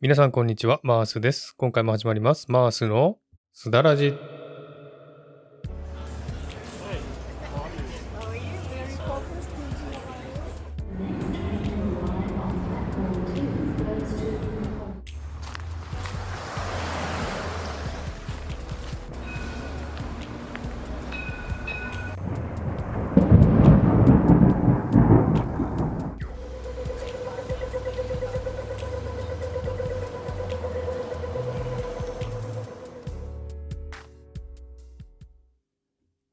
皆さんこんにちは、マースです。今回も始まります。マースのすだらじ。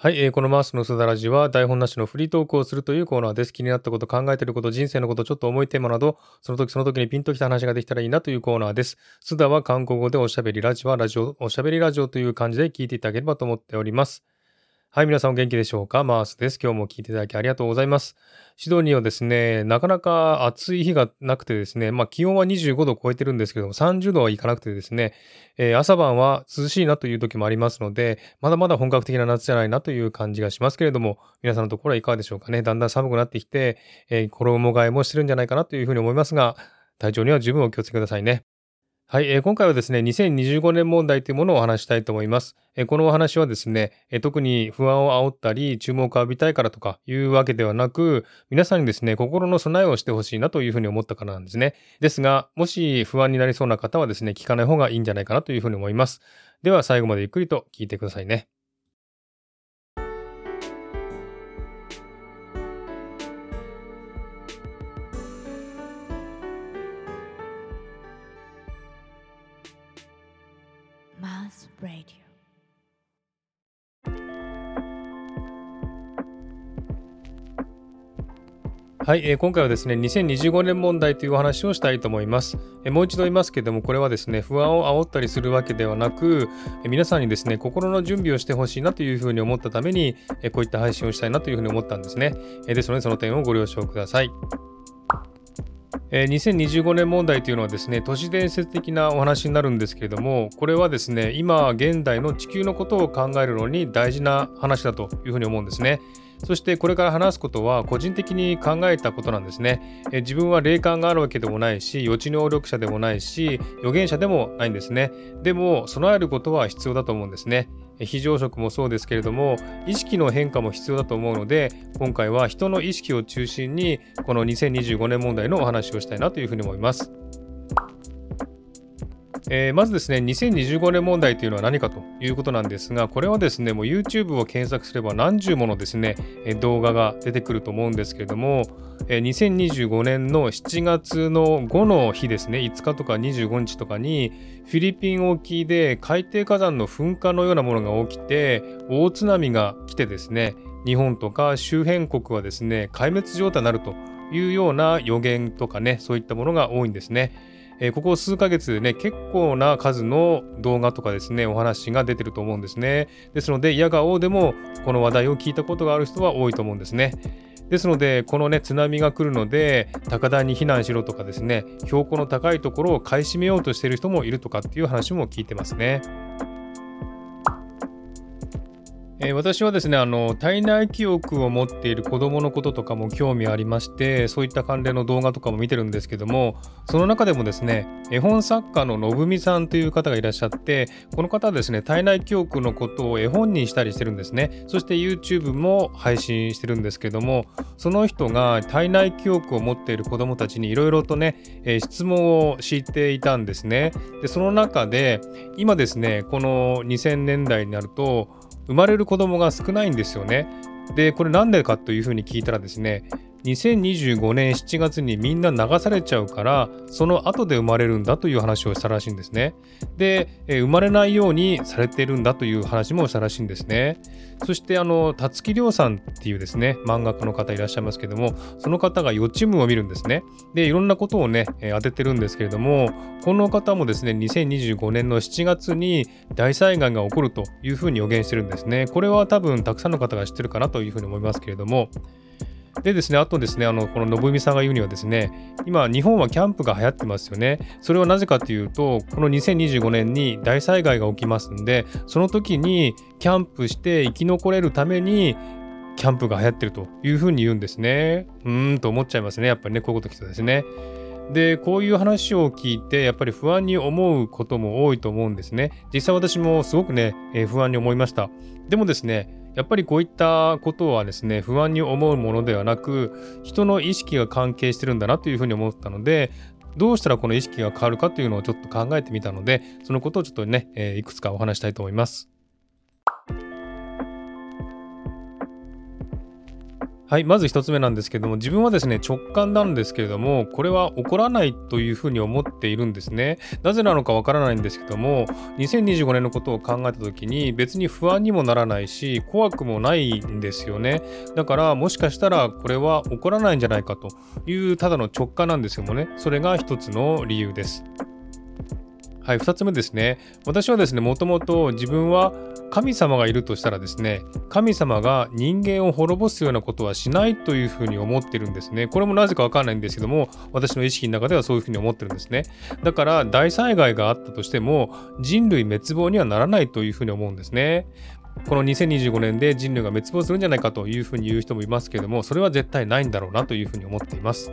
はい、えーこのマウスのすだらじは台本なしのフリートークをするというコーナーです。気になったこと、考えていること、人生のこと、ちょっと重いテーマなど、その時その時にピンときた話ができたらいいなというコーナーです。すだは韓国語でおしゃべり、ラジはラジオ、おしゃべりラジオという感じで聞いていただければと思っております。はい、皆さんお元気でしょうか？マースです。今日も聞いていただきありがとうございます。シドニーはですね、なかなか暑い日がなくてですね、まあ気温は25度を超えてるんですけども、30度はいかなくてですね、えー朝晩は涼しいなという時もありますので、まだまだ本格的な夏じゃないなという感じがしますけれども、皆さんのところはいかがでしょうかね？だんだん寒くなってきて、えー衣替えもしてるんじゃないかなというふうに思いますが、体調には十分お気をつけくださいね。はい、えー今回はですね、2025年問題というものをお話したいと思います。えーこのお話はですね、えー特に不安を煽ったり、注目を浴びたいからとかいうわけではなく、皆さんにですね、心の備えをしてほしいなというふうに思ったからなんですね。ですが、もし不安になりそうな方はですね、聞かない方がいいんじゃないかなというふうに思います。では最後までゆっくりと聞いてくださいね。Radio. はい、えー今回はですね、2025年問題というお話をしたいと思います。えーもう一度言いますけども、これはですね、不安を煽ったりするわけではなく、えー皆さんにですね、心の準備をしてほしいなというふうに思ったために、えーこういった配信をしたいなというふうに思ったんですね。えーですので、その点をご了承ください。えー2025年問題というのはですね都市伝説的なお話になるんですけれどもこれはですね今現代の地球のことを考えるのに大事な話だというふうに思うんですね。そしてこれから話すことは個人的に考えたことなんですね、え自分は霊感があるわけでもないし予知能力者でもないし預言者でもないんですね。でも備えることは必要だと思うんですね。非常食もそうですけれども意識の変化も必要だと思うので今回は人の意識を中心にこの2025年問題のお話をしたいなというふうに思います。えーまずですね2025年問題というのは何かということなんですがこれはですねもう YouTube を検索すれば何十ものですね動画が出てくると思うんですけれどもえー2025年の7月の5の日ですね5日とか25日とかにフィリピン沖で海底火山の噴火のようなものが起きて大津波が来てですね日本とか周辺国はですね壊滅状態になるというような予言とかねそういったものが多いんですね。えーここ数ヶ月でね結構な数の動画とかですねお話が出てると思うんですね。ですので矢が王でもこの話題を聞いたことがある人は多いと思うんですね。ですのでこのね津波が来るので高台に避難しろとかですね標高の高いところを買い占めようとしている人もいるとかっていう話も聞いてますね。えー私はですねあの体内記憶を持っている子どものこととかも興味ありましてそういった関連の動画とかも見てるんですけどもその中でもですね絵本作家の信美さんという方がいらっしゃってこの方はですね体内記憶のことを絵本にしたりしてるんですね。そして YouTube も配信してるんですけどもその人が体内記憶を持っている子どもたちにいろいろとね、えー質問をしていたんですね。でその中で今ですねこの2000年代になると生まれる子供が少ないんですよね。で、これなんでかというふうに聞いたらですね、2025年7月にみんな流されちゃうから、その後で生まれるんだという話をしたらしいんですね。で、生まれないようにされてるんだという話もしたらしいんですね。そして、あの、たつきりょうさんっていうですね、漫画家の方いらっしゃいますけども、その方が予知夢を見るんですね。で、いろんなことをね、当ててるんですけれども、この方もですね、2025年の7月に大災害が起こるというふうに予言してるんですね。これは多分たくさんの方が知ってるかなというふうに思いますけれども、でですね、あとですね、あの、この信美さんが言うにはですね、今、日本はキャンプが流行ってますよね。それはなぜかというと、この2025年に大災害が起きますんで、その時にキャンプして生き残れるために、キャンプが流行ってるというふうに言うんですね。うーんと思っちゃいますね。やっぱりね、こういうこと聞くとですね。で、こういう話を聞いて、やっぱり不安に思うことも多いと思うんですね。実際私もすごくね、えー、不安に思いました。でもですね、やっぱりこういったことはですね、不安に思うものではなく、人の意識が関係してるんだなというふうに思ったので、どうしたらこの意識が変わるかというのをちょっと考えてみたので、そのことをちょっとね、え、いくつかお話したいと思います。はい、まず1つ目なんですけども、自分はですね、直感なんですけれども、これは起こらないというふうに思っているんですね。なぜなのかわからないんですけども、2025年のことを考えた時に別に不安にもならないし、怖くもないんですよね。だから、もしかしたらこれは起こらないんじゃないかというただの直感なんですけどもね、それが1つの理由です。はい、2つ目ですね。私はですね、もともと自分は神様がいるとしたらですね、神様が人間を滅ぼすようなことはしないというふうに思ってるんですね。これもなぜかわかんないんですけども、私の意識の中ではそういうふうに思ってるんですね。だから大災害があったとしても、人類滅亡にはならないというふうに思うんですね。この2025年で人類が滅亡するんじゃないかというふうに言う人もいますけれども、それは絶対ないんだろうなというふうに思っています。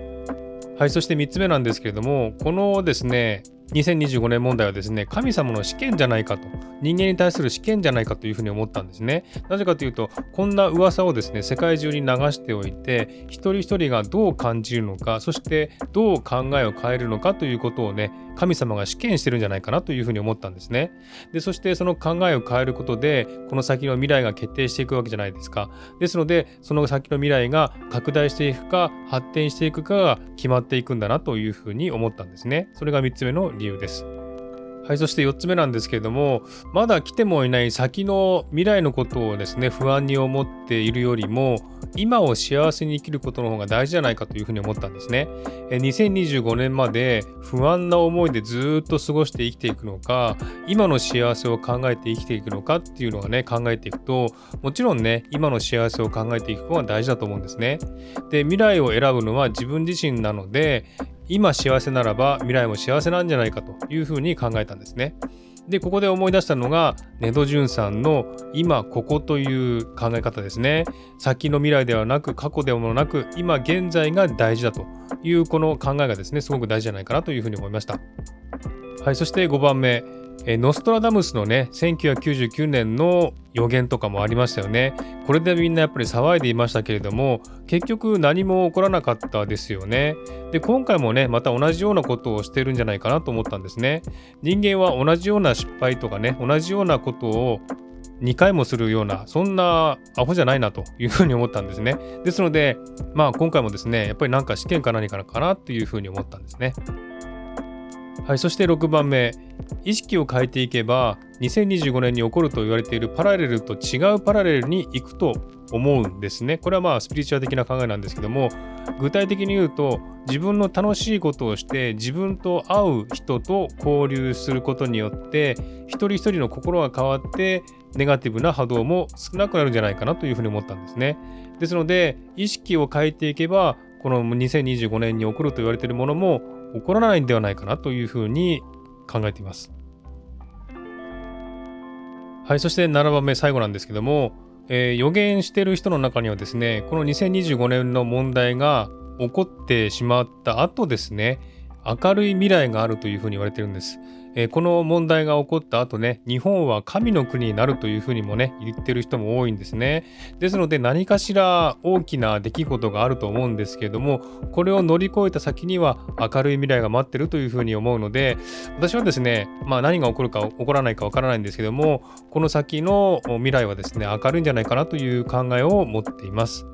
はい、そして3つ目なんですけれども、このですね、2025年問題はですね、神様の試験じゃないかと、人間に対する試験じゃないかというふうに思ったんですね。なぜかというと、こんな噂をですね、世界中に流しておいて、一人一人がどう感じるのか、そしてどう考えを変えるのかということをね、神様が試験してるんじゃないかなというふうに思ったんですね。で、そしてその考えを変えることで、この先の未来が決定していくわけじゃないですか。ですので、その先の未来が拡大していくか、発展していくかが決まっていくんだなというふうに思ったんですね。それが3つ目の理由です。はい、そして4つ目なんですけれども、まだ来てもいない先の未来のことをですね、不安に思っているよりも、今を幸せに生きることの方が大事じゃないかというふうに思ったんですね。2025年まで不安な思いでずっと過ごして生きていくのか、今の幸せを考えて生きていくのかっていうのはね、考えていくと、もちろんね、今の幸せを考えていくことが大事だと思うんですね。で、未来を選ぶのは自分自身なので、今幸せならば未来も幸せなんじゃないかというふうに考えたんですね。で、ここで思い出したのが、ネドジュンさんの今ここという考え方ですね。先の未来ではなく、過去でもなく、今現在が大事だというこの考えがですね、すごく大事じゃないかなというふうに思いました。はい、そして5番目。えノストラダムスのね、1999年の予言とかもありましたよね。これでみんなやっぱり騒いでいましたけれども、結局何も起こらなかったですよね。で、今回もね、また同じようなことをしてるんじゃないかなと思ったんですね。人間は同じような失敗とかね、同じようなことを2回もするような、そんなアホじゃないなというふうに思ったんですね。ですので、まあ今回もですね、やっぱりなんか試験か何かかなというふうに思ったんですね。はい、そして6番目、意識を変えていけば2025年に起こると言われているパラレルと違うパラレルに行くと思うんですね。これはまあスピリチュアル的な考えなんですけども具体的に言うと自分の楽しいことをして自分と会う人と交流することによって一人一人の心が変わってネガティブな波動も少なくなるんじゃないかなというふうに思ったんですね。ですので意識を変えていけばこの2025年に起こると言われているものも起こらないんではないかなというふうに考えています。はい、そして7番目、最後なんですけども、えー、予言してる人の中にはですね、この2025年の問題が起こってしまった後ですね、明るい未来があるというふうに言われてるんです。えー、この問題が起こった後ね、日本は神の国になるというふうにもね、言ってる人も多いんですね。ですので何かしら大きな出来事があると思うんですけれども、これを乗り越えた先には明るい未来が待ってるというふうに思うので、私はですね、まあ何が起こるか起こらないかわからないんですけども、この先の未来はですね、明るいんじゃないかなという考えを持っています。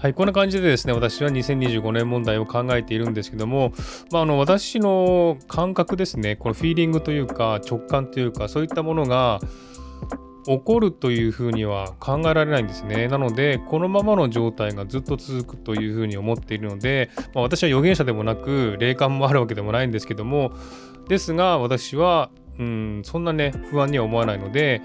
はい、こんな感じでですね、私は2025年問題を考えているんですけども、まあ、あの私の感覚ですね、このフィーリングというか直感というか、そういったものが起こるというふうには考えられないんですね。なので、このままの状態がずっと続くというふうに思っているので、まあ、私は預言者でもなく、霊感もあるわけでもないんですけども、ですが、私は、うん、そんなね、不安には思わないので、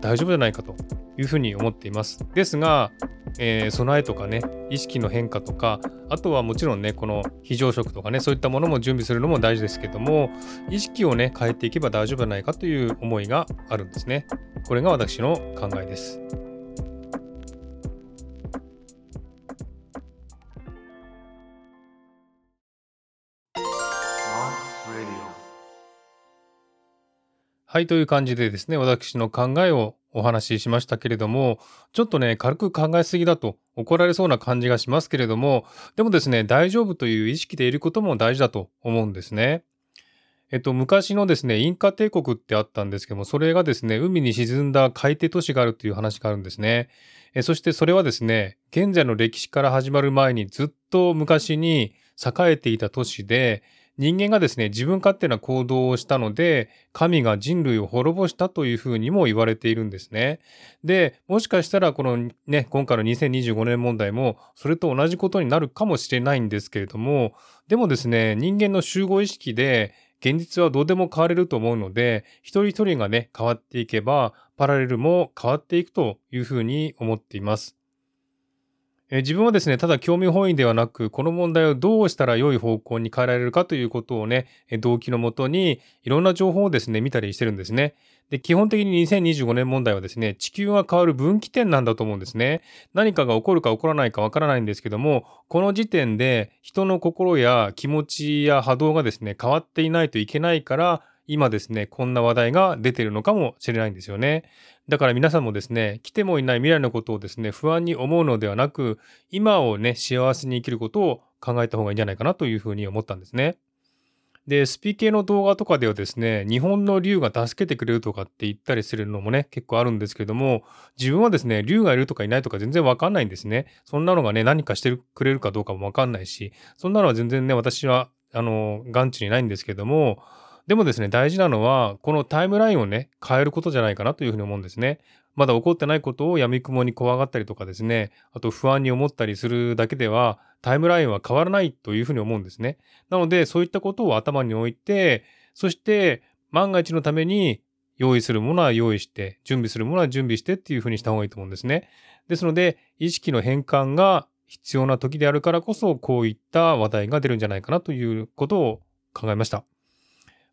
大丈夫じゃないかというふうに思っています。ですが、えー、備えとかね意識の変化とかあとはもちろんねこの非常食とかねそういったものも準備するのも大事ですけども意識をね変えていけば大丈夫じゃないかという思いがあるんですね。これが私の考えです。はい、という感じでですね、私の考えをお話ししましたけれども、ちょっとね、軽く考えすぎだと怒られそうな感じがしますけれども、でもですね、大丈夫という意識でいることも大事だと思うんですね。えっと、昔のですね、インカ帝国ってあったんですけども、それがですね、海に沈んだ海底都市があるという話があるんですね。えそしてそれはですね、現在の歴史から始まる前にずっと昔に栄えていた都市で、人間がですね、自分勝手な行動をしたので、神が人類を滅ぼしたというふうにも言われているんですね。で、もしかしたらこのね、今回の2025年問題も、それと同じことになるかもしれないんですけれども、でもですね、人間の集合意識で、現実はどうでも変われると思うので、一人一人がね、変わっていけば、パラレルも変わっていくというふうに思っています。え自分はですね、ただ興味本位ではなく、この問題をどうしたら良い方向に変えられるかということをね、動機のもとに、いろんな情報をですね、見たりしてるんですね。で、基本的に2025年問題はですね、地球が変わる分岐点なんだと思うんですね。何かが起こるか起こらないかわからないんですけども、この時点で人の心や気持ちや波動がですね、変わっていないといけないから、今ですね、こんな話題が出てるのかもしれないんですよね。だから皆さんもですね、来てもいない未来のことをですね、不安に思うのではなく、今をね、幸せに生きることを考えた方がいいんじゃないかなというふうに思ったんですね。で、スピ系の動画とかではですね、日本の竜が助けてくれるとかって言ったりするのもね、結構あるんですけども、自分はですね、竜がいるとかいないとか全然わかんないんですね。そんなのがね、何かしてくれるかどうかもわかんないし、そんなのは全然ね、私は、あの、眼中にないんですけども、でもですね、大事なのは、このタイムラインをね、変えることじゃないかなというふうに思うんですね。まだ起こってないことを闇雲に怖がったりとかですね、あと不安に思ったりするだけでは、タイムラインは変わらないというふうに思うんですね。なので、そういったことを頭に置いて、そして、万が一のために用意するものは用意して、準備するものは準備してっていうふうにした方がいいと思うんですね。ですので、意識の変換が必要な時であるからこそ、こういった話題が出るんじゃないかなということを考えました。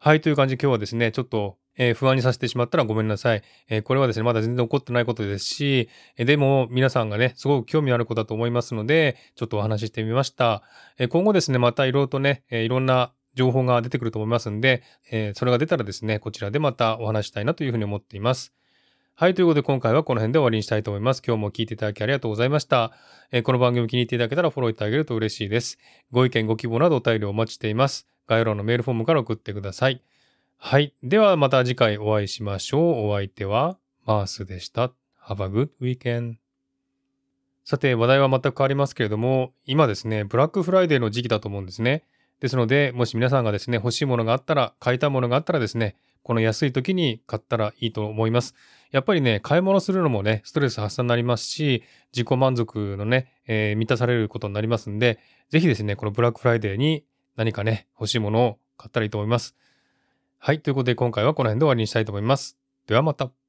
はい、という感じで今日はですね、ちょっと、えー、不安にさせてしまったらごめんなさい。えー、これはですね、まだ全然起こってないことですし、え、でも皆さんがね、すごく興味あることだと思いますので、ちょっとお話ししてみました。え今後ですね、またいろいろとね、えいろんな情報が出てくると思いますんで、えそれが出たらですね、こちらでまたお話したいなというふうに思っています。はい。ということで、今回はこの辺で終わりにしたいと思います。今日も聞いていただきありがとうございました。えこの番組気に入っていただけたらフォローいただけると嬉しいです。ご意見、ご希望などお便りをお待ちしています。概要欄のメールフォームから送ってください。はい。ではまた次回お会いしましょう。お相手はマースでした。Have a good weekend. さて、話題は全く変わりますけれども、今ですね、ブラックフライデーの時期だと思うんですね。ですので、もし皆さんがですね、欲しいものがあったら、買いたいものがあったらですね、この安い時に買ったらいいと思います。やっぱりね、買い物するのもね、ストレス発散になりますし、自己満足のね、えー、満たされることになりますんで、ぜひですね、このブラックフライデーに何かね、欲しいものを買ったらいいと思います。はい。ということで今回はこの辺で終わりにしたいと思います。ではまた。